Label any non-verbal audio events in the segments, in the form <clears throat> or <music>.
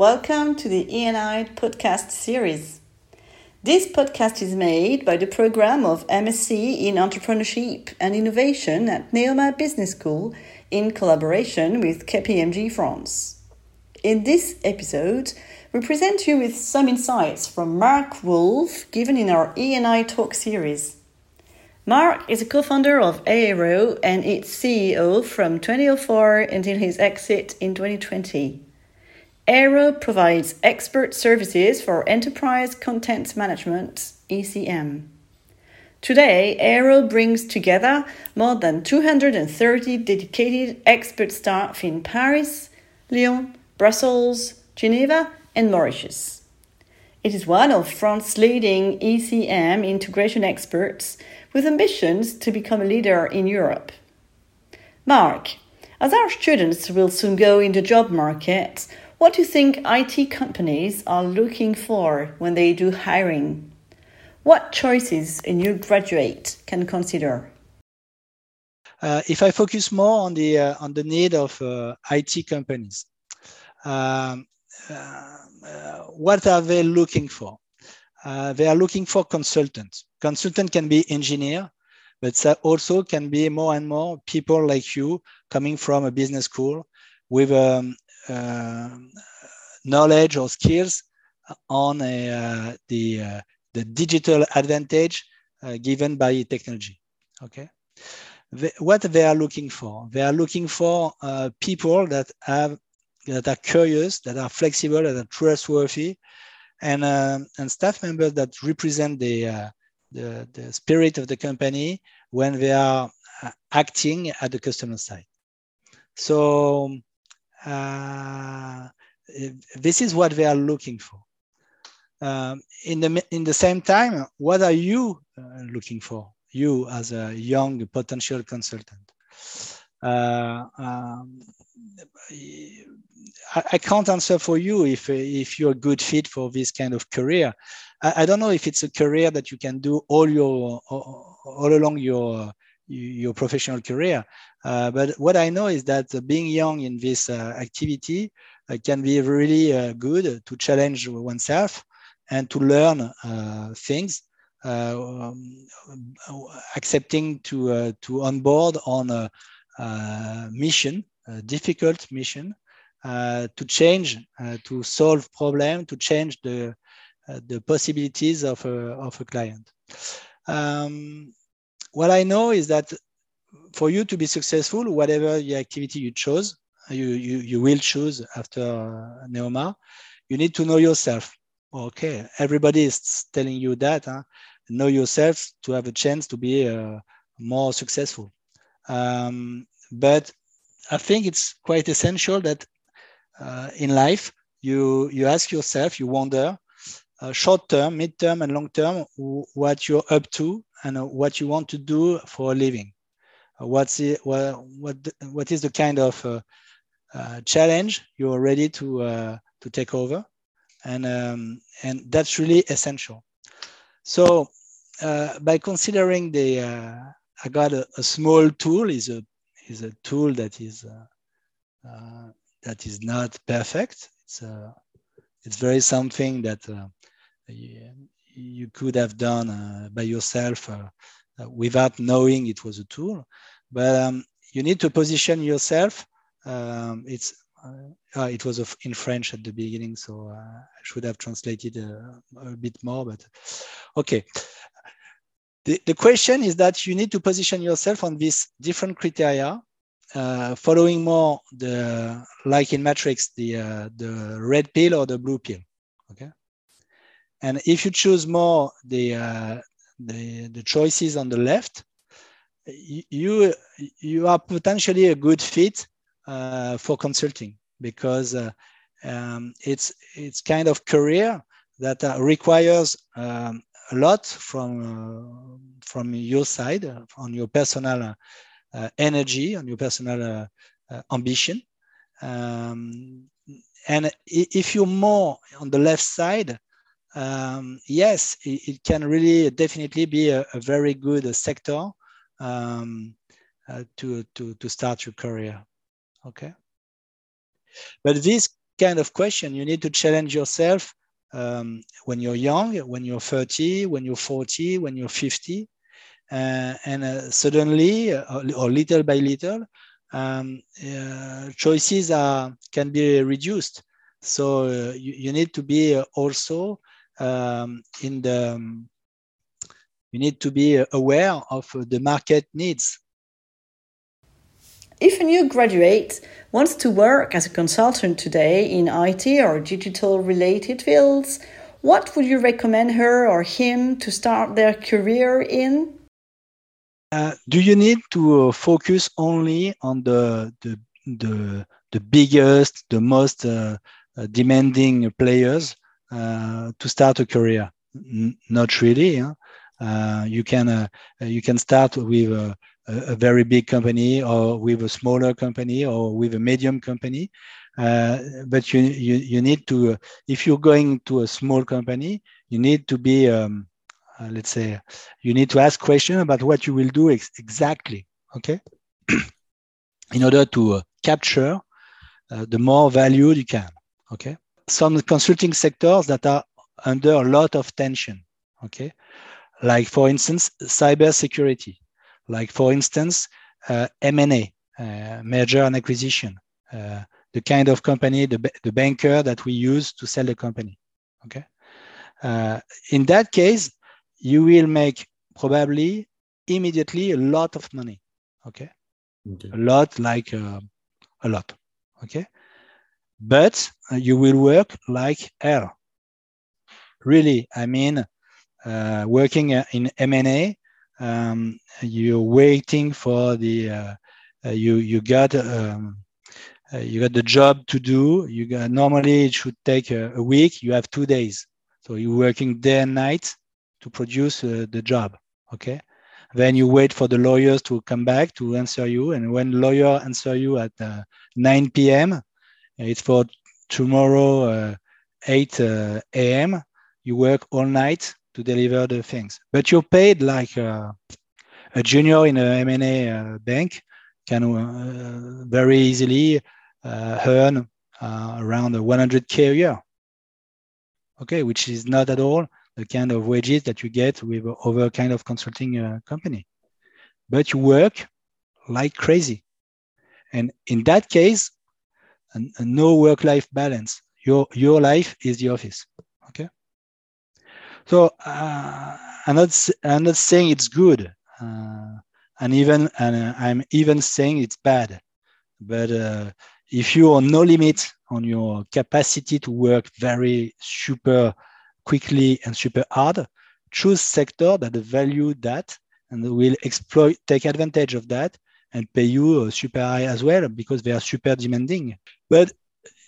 Welcome to the E&I podcast series. This podcast is made by the program of MSc in Entrepreneurship and Innovation at Neoma Business School in collaboration with KPMG France. In this episode, we present you with some insights from Marc Wolff given in our E&I Talk series. Marc is a co founder of AEROW and its CEO from 2004 until his exit in 2020. AEROW provides expert services for enterprise content management, ECM. Today, AEROW brings together more than 230 dedicated expert staff in Paris, Lyon, Brussels, Geneva, and Mauritius. It is one of France's leading ECM integration experts with ambitions to become a leader in Europe. Marc, as our students will soon go in the job market, what do you think IT companies are looking for when they do hiring? What choices a new graduate can consider? Uh, if I focus more on the uh, on the need of uh, IT companies, um, uh, what are they looking for? Uh, they are looking for consultants. Consultant can be engineer, but also can be more and more people like you coming from a business school with um, knowledge or skills on uh, the uh, the digital advantage given by technology. Okay, the, what they are looking for? They are looking for people that have that are curious, that are flexible, that are trustworthy, and uh, and staff members that represent the, uh, the, the spirit of the company when they are acting at the customer side. So uh, this is what they are looking for. Um, in the in the same time, what are you uh, looking for? You as a young potential consultant. Uh, um, I, I, can't answer for you if if you're a good fit for this kind of career. I, I, don't know if it's a career that you can do all your all, all along your your professional career. Uh, but what I know is that being young in this uh, activity uh, can be really uh, good to challenge oneself and to learn uh, things. Um, accepting to to onboard on a, a mission, a difficult mission, to change, to solve problem, to change the the possibilities of a, of a client. Um, what I know is that for you to be successful, whatever the activity you chose, you, you, you will choose after uh, Neoma, you need to know yourself. Okay, everybody is telling you that. Huh? Know yourself to have a chance to be uh, more successful. Um, but I think it's quite essential that uh, in life you you ask yourself, you wonder, uh, short term, mid term, and long term, what you're up to and uh, what you want to do for a living. Uh, what's the, what, what, what is the kind of uh, uh, challenge you're ready to, uh, to take over? And, um, and that's really essential. So by considering the, I got a, a, small tool is a, is a tool that is, that is not perfect. It's, it's very something that you could have done uh, by yourself uh, uh, without knowing it was a tool. But um, you need to position yourself. Um, it's uh, it was in French at the beginning, so uh, I should have translated uh, a bit more. But okay, the, the question is that you need to position yourself on these different criteria, following more the like in Matrix the the red pill or the blue pill. Okay, and if you choose more the, uh, the, the choices on the left, you, you are potentially a good fit uh, for consulting because uh, um, it's, it's kind of career that uh, requires um, a lot from, uh, from your side, uh, on your personal energy, on your personal ambition. Um, and if you're more on the left side, um, yes, it, it, can really definitely be a, a very good uh, sector um, uh, to, to, to start your career. Okay. But this kind of question you need to challenge yourself um, when you're young, when you're 30, when you're 40, when you're 50. Uh, and uh, suddenly, uh, or little by little, um, uh, choices are, can be reduced. So uh, you, you, need to be also um, in the, um, you need to be aware of the market needs. If a new graduate wants to work as a consultant today in IT or digital related fields, what would you recommend her or him to start their career in? Uh, do you need to uh, focus only on the, the, the, the biggest, the most uh, uh demanding players to start a career? N not really. Huh? Uh, you can you can start with a, very big company or with a smaller company or with a medium company. Uh, but you, you, you need to, if you're going to a small company, you need to be, um, uh, let's say, you need to ask questions about what you will do ex exactly, okay? <clears throat> In order to uh, capture uh, the more value you can, okay? Some consulting sectors that are under a lot of tension, okay? Like for instance, cyber security like for instance, uh, M&A, uh, merger and acquisition, uh, the kind of company, the, the banker that we use to sell the company. Okay. Uh, in that case, you will make probably immediately a lot of money. Okay. okay. A lot, like uh, a lot. Okay. But uh, you will work like hell. Really, I mean, working in M&A um, you're waiting for the uh, uh, you you got um, uh, you got the job to do. You got normally it should take a, a, week. You have two days, so you're working day and night to produce uh, the job. Okay, then you wait for the lawyers to come back to answer you, and when lawyer answer you at uh, 9 p.m., it's for tomorrow uh, 8 a.m. You work all night to deliver the things. But you're paid like a, junior in a M&A uh, bank can uh, very easily uh, earn uh, around 100k a year. Okay, which is not at all the kind of wages that you get with other kind of consulting uh, company. But you work like crazy. And in that case, no work-life balance. Your, your life is the office. Okay. So uh, I'm not I'm not saying it's good, uh, and even and uh, I'm even saying it's bad. But uh, if you are no limit on your capacity to work very super quickly and super hard, choose sector that value that and will exploit take advantage of that and pay you super high as well because they are super demanding. But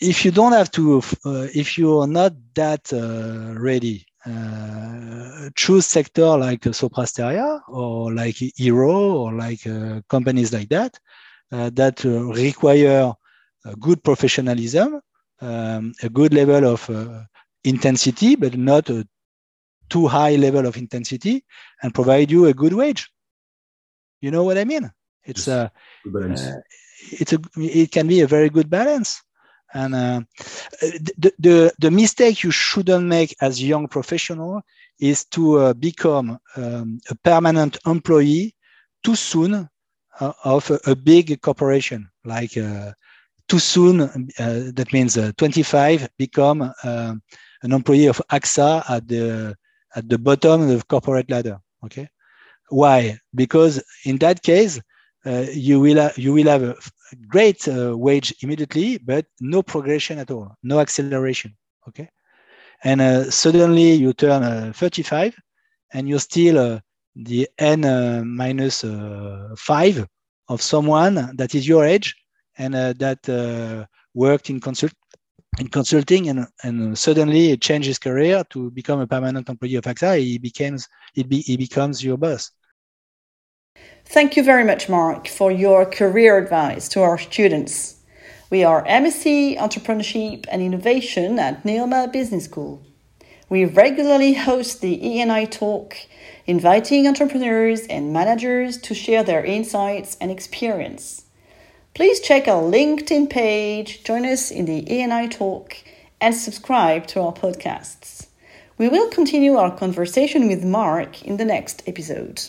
if you don't have to, uh, if you are not that uh, ready uh, choose sector like Sopra Steria or like AEROW or like uh, companies like that uh, that require good professionalism, um, a good level of intensity, but not a too high level of intensity, and provide you a good wage. You know what I mean? It's a, uh, it's a, it can be a very good balance. And uh, the, the, the mistake you shouldn't make as young professional is to uh, become um, a permanent employee too soon uh, of a, a, big corporation. Like uh, too soon, uh, that means uh, 25 become an employee of AXA at the at the bottom of the corporate ladder. Okay, why? Because in that case, uh, you will ha- you will have a great uh, wage immediately, but no progression at all, no acceleration. Okay, and uh, suddenly you turn uh, 35, and you're still uh, the n uh, minus five of someone that is your age and that worked in consult in consulting and, and suddenly changed his career to become a permanent employee of AXA. He becomes he, be, he becomes your boss. Thank you very much, Marc, for your career advice to our students. We are MSc Entrepreneurship and Innovation at Neoma Business School. We regularly host the E&I Talk, inviting entrepreneurs and managers to share their insights and experience. Please check our LinkedIn page, join us in the E&I Talk, and subscribe to our podcasts. We will continue our conversation with Marc in the next episode.